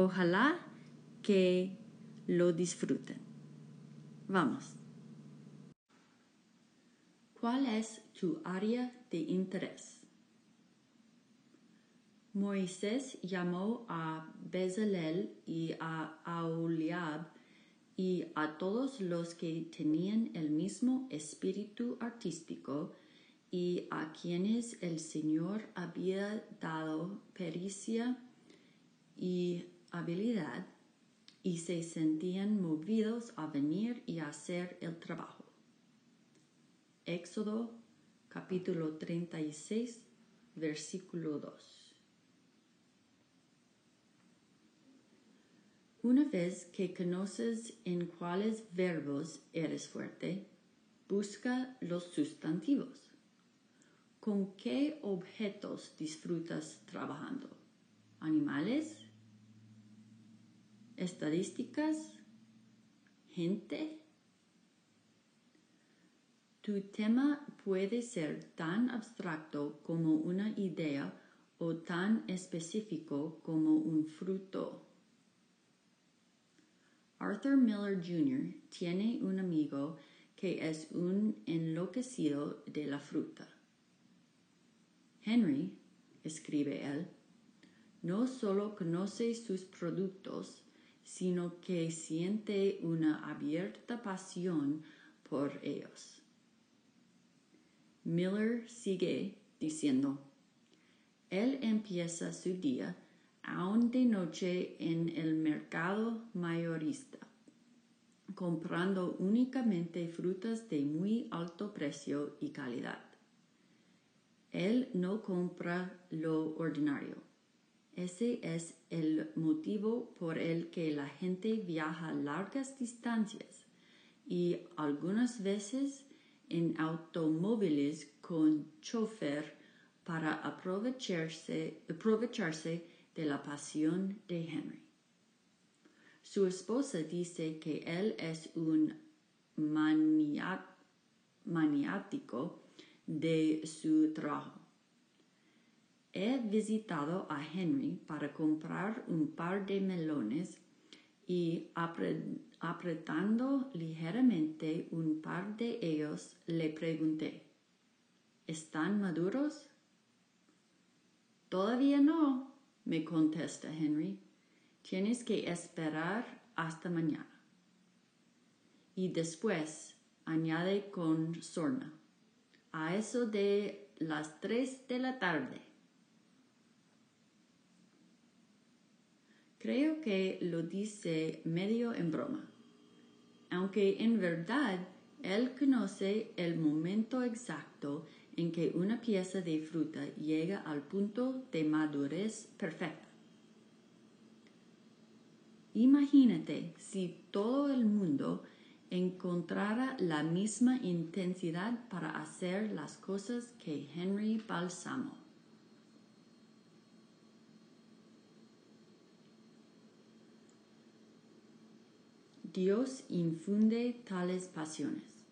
Ojalá que lo disfruten. Vamos. ¿Cuál es tu área de interés? Moisés llamó a Bezalel y a Aholiab y a todos los que tenían el mismo espíritu artístico y a quienes el Señor había dado pericia y habilidad y se sentían movidos a venir y hacer el trabajo. Éxodo capítulo 36 versículo 2. Una vez que conoces en cuáles verbos eres fuerte, busca los sustantivos. ¿Con qué objetos disfrutas trabajando? ¿Animales? Estadísticas, gente. Tu tema puede ser tan abstracto como una idea o tan específico como un fruto. Arthur Miller Jr. tiene un amigo que es un enloquecido de la fruta. Henry, escribe él, no solo conoce sus productos, sino que siente una abierta pasión por ellos. Miller sigue diciendo, él empieza su día aún de noche en el mercado mayorista, comprando únicamente frutas de muy alto precio y calidad. Él no compra lo ordinario ese es el motivo por el que la gente viaja largas distancias y algunas veces en automóviles con chofer para aprovecharse, aprovecharse de la pasión de Henry. Su esposa dice que él es un maniático de su trabajo He visitado a Henry para comprar un par de melones y apretando ligeramente un par de ellos le pregunté, ¿Están maduros? Todavía no, me contesta Henry. Tienes que esperar hasta mañana. Y después añade con sorna, a eso de las tres de la tarde. Creo que lo dice medio en broma, aunque en verdad él conoce el momento exacto en que una pieza de fruta llega al punto de madurez perfecta. Imagínate si todo el mundo encontrara la misma intensidad para hacer las cosas que Henry Balsamo. Dios infunde tales pasiones.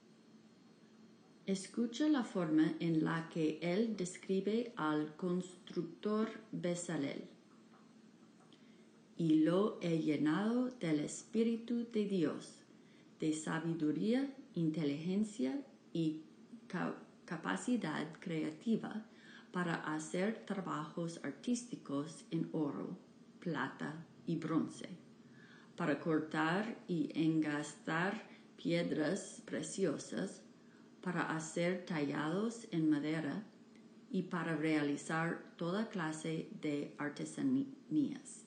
Escucha la forma en la que él describe al constructor Besalel. Y lo he llenado del Espíritu de Dios, de sabiduría, inteligencia y capacidad creativa para hacer trabajos artísticos en oro, plata y bronce para cortar y engastar piedras preciosas, para hacer tallados en madera y para realizar toda clase de artesanías.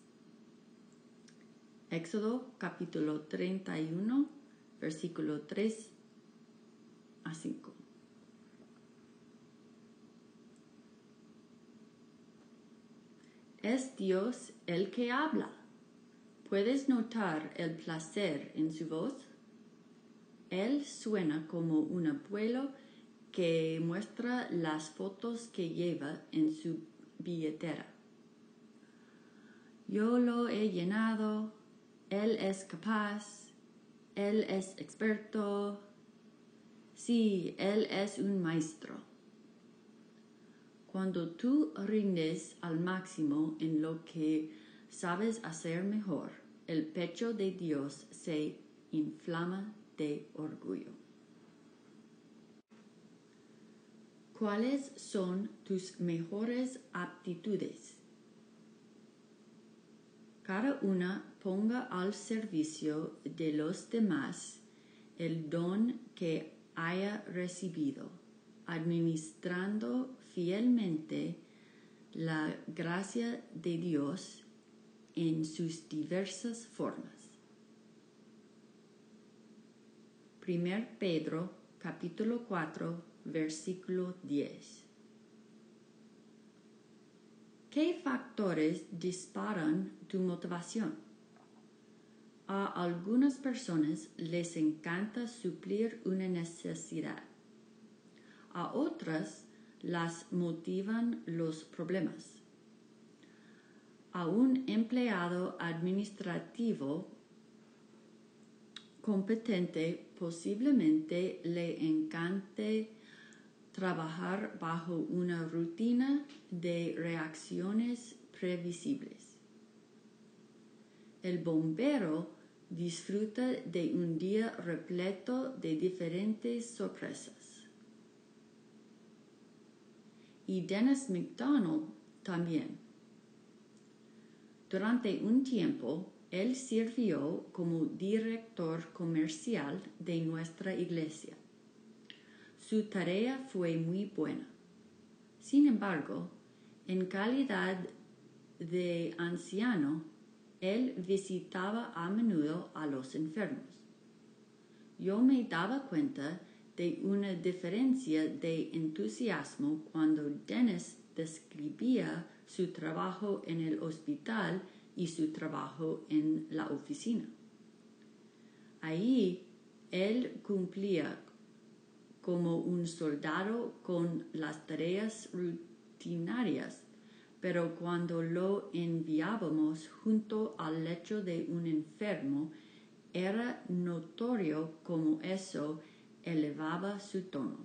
Éxodo capítulo 31, versículo 3 a 5. Es Dios el que habla. ¿Puedes notar el placer en su voz? Él suena como un abuelo que muestra las fotos que lleva en su billetera. Yo lo he llenado, él es capaz, él es experto, sí, él es un maestro. Cuando tú rindes al máximo en lo que sabes hacer mejor, el pecho de Dios se inflama de orgullo. ¿Cuáles son tus mejores aptitudes? Cada una ponga al servicio de los demás el don que haya recibido, administrando fielmente la gracia de Dios en sus diversas formas. 1 Pedro capítulo 4 versículo 10. ¿Qué factores disparan tu motivación? A algunas personas les encanta suplir una necesidad. A otras las motivan los problemas. A un empleado administrativo competente posiblemente le encante trabajar bajo una rutina de reacciones previsibles. El bombero disfruta de un día repleto de diferentes sorpresas. Y Dennis McDonald también. Durante un tiempo, él sirvió como director comercial de nuestra iglesia. Su tarea fue muy buena. Sin embargo, en calidad de anciano, él visitaba a menudo a los enfermos. Yo me daba cuenta de una diferencia de entusiasmo cuando Dennis describía su trabajo en el hospital y su trabajo en la oficina. Ahí él cumplía como un soldado con las tareas rutinarias, pero cuando lo enviábamos junto al lecho de un enfermo, era notorio como eso elevaba su tono.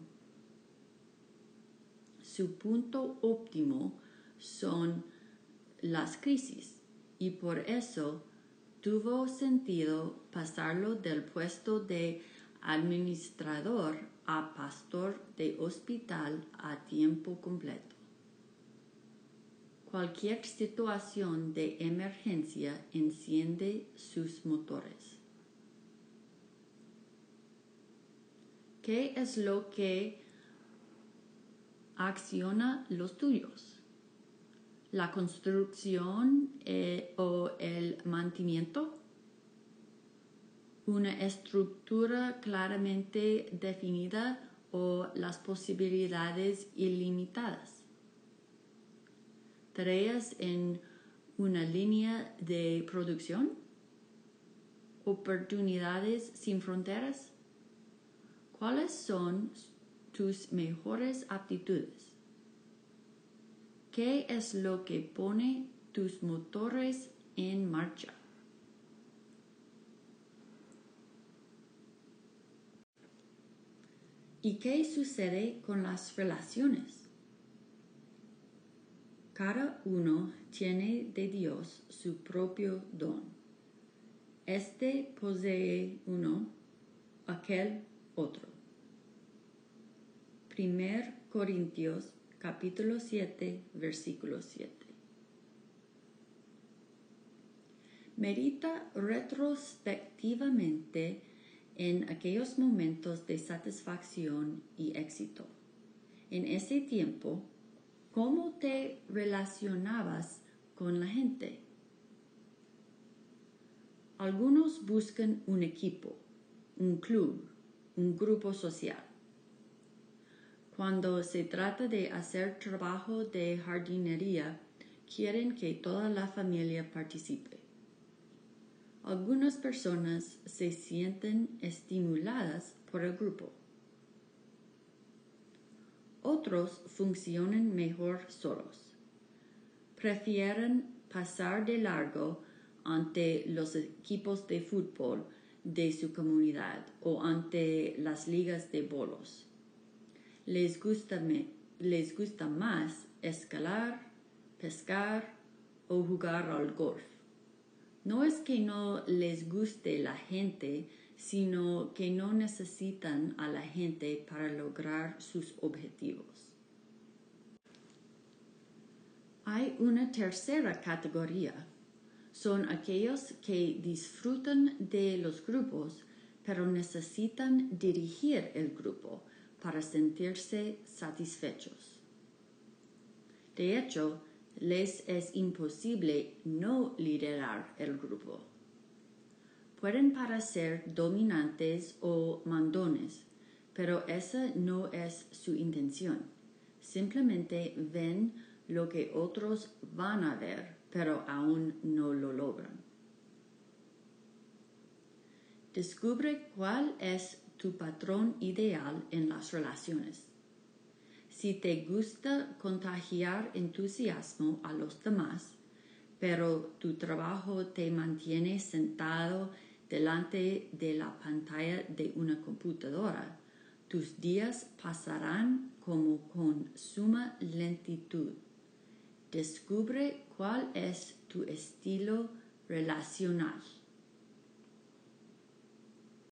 Su punto óptimo son las crisis y por eso tuvo sentido pasarlo del puesto de administrador a pastor de hospital a tiempo completo. Cualquier situación de emergencia enciende sus motores. ¿Qué es lo que acciona los tuyos? ¿La construcción eh, o el mantenimiento? una estructura claramente definida o las posibilidades ilimitadas. Tareas en una línea de producción, oportunidades sin fronteras. ¿Cuáles son tus mejores aptitudes? ¿Qué es lo que pone tus motores en marcha? ¿Y qué sucede con las relaciones? Cada uno tiene de Dios su propio don. Este posee uno, aquel otro. Primer Corintios capítulo 7 versículo 7. Medita retrospectivamente en aquellos momentos de satisfacción y éxito. En ese tiempo, ¿cómo te relacionabas con la gente? Algunos buscan un equipo, un club, un grupo social. Cuando se trata de hacer trabajo de jardinería, quieren que toda la familia participe. Algunas personas se sienten estimuladas por el grupo. Otros funcionan mejor solos. Prefieren pasar de largo ante los equipos de fútbol de su comunidad o ante las ligas de bolos. Les gusta, les gusta más escalar, pescar o jugar al golf. No es que no les guste la gente, sino que no necesitan a la gente para lograr sus objetivos. Hay una tercera categoría. Son aquellos que disfrutan de los grupos, pero necesitan dirigir el grupo para sentirse satisfechos. De hecho, les es imposible no liderar el grupo. Pueden parecer dominantes o mandones, pero esa no es su intención. Simplemente ven lo que otros van a ver, pero aún no lo logran. Descubre cuál es tu patrón ideal en las relaciones. Si te gusta contagiar entusiasmo a los demás, pero tu trabajo te mantiene sentado delante de la pantalla de una computadora, tus días pasarán como con suma lentitud. Descubre cuál es tu estilo relacional.